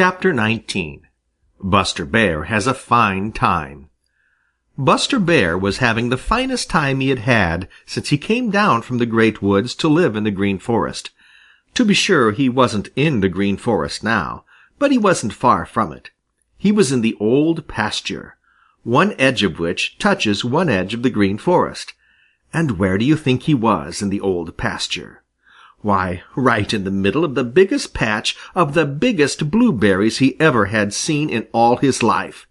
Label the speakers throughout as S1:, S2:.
S1: Chapter 19 Buster Bear Has a Fine Time Buster Bear was having the finest time he had had since he came down from the Great Woods to live in the Green Forest. To be sure, he wasn't in the Green Forest now, but he wasn't far from it. He was in the Old Pasture, one edge of which touches one edge of the Green Forest. And where do you think he was in the Old Pasture? Why, right in the middle of the biggest patch of the biggest blueberries he ever had seen in all his life.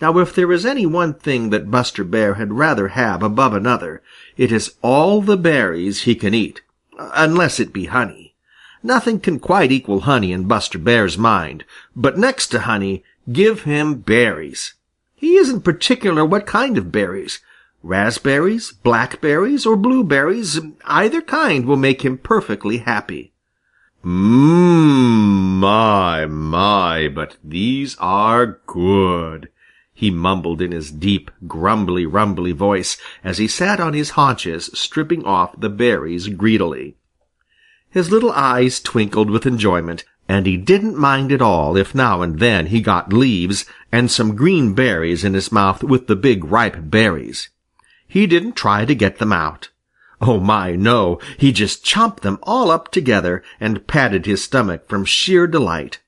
S1: Now if there is any one thing that Buster Bear had rather have above another, it is all the berries he can eat, unless it be honey. Nothing can quite equal honey in Buster Bear's mind, but next to honey, give him berries. He isn't particular what kind of berries. Raspberries, blackberries, or blueberries, either kind will make him perfectly happy.
S2: Mmm, my, my, but these are good, he mumbled in his deep, grumbly, rumbly voice as he sat on his haunches stripping off the berries greedily. His little eyes twinkled with enjoyment, and he didn't mind at all if now and then he got leaves and some green berries in his mouth with the big ripe berries. He didn't try to get them out. Oh my, no, he just chomped them all up together and patted his stomach from sheer delight.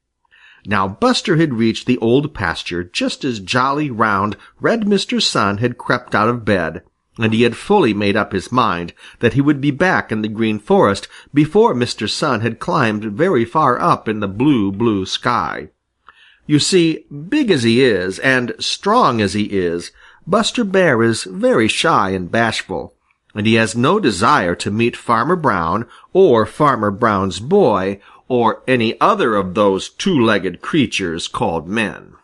S2: Now Buster had reached the Old Pasture just as jolly, round, red Mr. Sun had crept out of bed, and he had fully made up his mind that he would be back in the Green Forest before Mr. Sun had climbed very far up in the blue, blue sky. You see, big as he is and strong as he is, Buster Bear is very shy and bashful, and he has no desire to meet Farmer Brown or Farmer Brown's boy or any other of those two-legged creatures called men.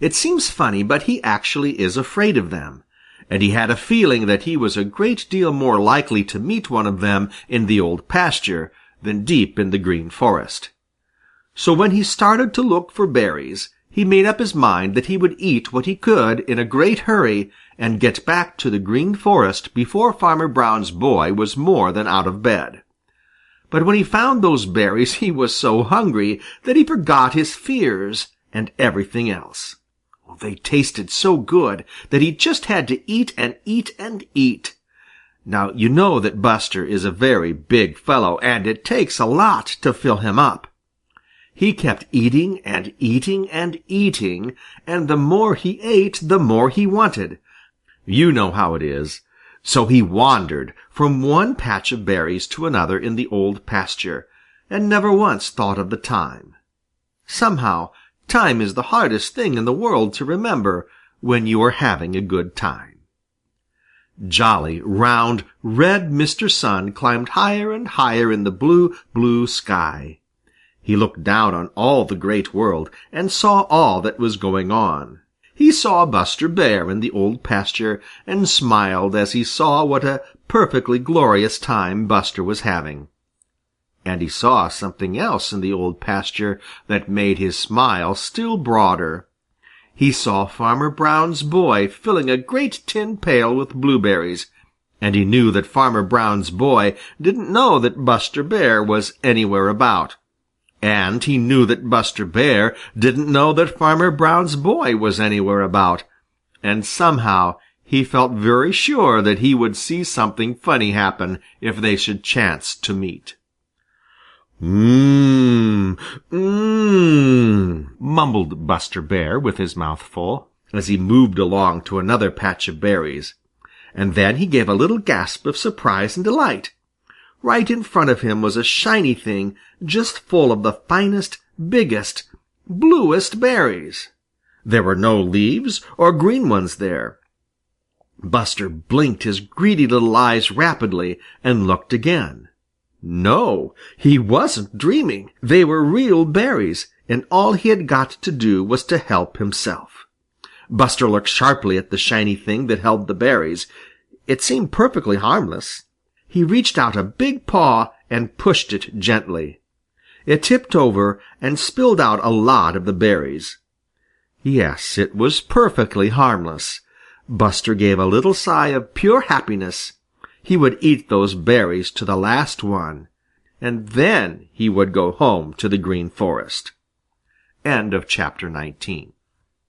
S2: It seems funny, but he actually is afraid of them, and he had a feeling that he was a great deal more likely to meet one of them in the Old Pasture than deep in the Green Forest. So when he started to look for berries, he made up his mind that he would eat what he could in a great hurry and get back to the Green Forest before Farmer Brown's boy was more than out of bed. But when he found those berries he was so hungry that he forgot his fears and everything else. They tasted so good that he just had to eat and eat and eat. Now you know that Buster is a very big fellow, and it takes a lot to fill him up. He kept eating and eating and eating, and the more he ate, the more he wanted. You know how it is. So he wandered from one patch of berries to another in the Old Pasture, and never once thought of the time. Somehow, time is the hardest thing in the world to remember when you are having a good time. Jolly, round, red Mr. Sun climbed higher and higher in the blue, blue sky. He looked down on all the Great World and saw all that was going on. He saw Buster Bear in the Old Pasture and smiled as he saw what a perfectly glorious time Buster was having. And he saw something else in the Old Pasture that made his smile still broader. He saw Farmer Brown's boy filling a great tin pail with blueberries, and he knew that Farmer Brown's boy didn't know that Buster Bear was anywhere about. And he knew that Buster Bear didn't know that Farmer Brown's boy was anywhere about, and somehow he felt very sure that he would see something funny happen if they should chance to meet.
S1: Mmm, mmm, mumbled Buster Bear with his mouth full, as he moved along to another patch of berries, and then he gave a little gasp of surprise and delight. Right in front of him was a shiny thing just full of the finest, biggest, bluest berries. There were no leaves or green ones there. Buster blinked his greedy little eyes rapidly and looked again. No, he wasn't dreaming. They were real berries, and all he had got to do was to help himself. Buster looked sharply at the shiny thing that held the berries. It seemed perfectly harmless. He reached out a big paw and pushed it gently. It tipped over and spilled out a lot of the berries. Yes, it was perfectly harmless. Buster gave a little sigh of pure happiness. He would eat those berries to the last one, and then he would go home to the Green Forest. End of Chapter XIX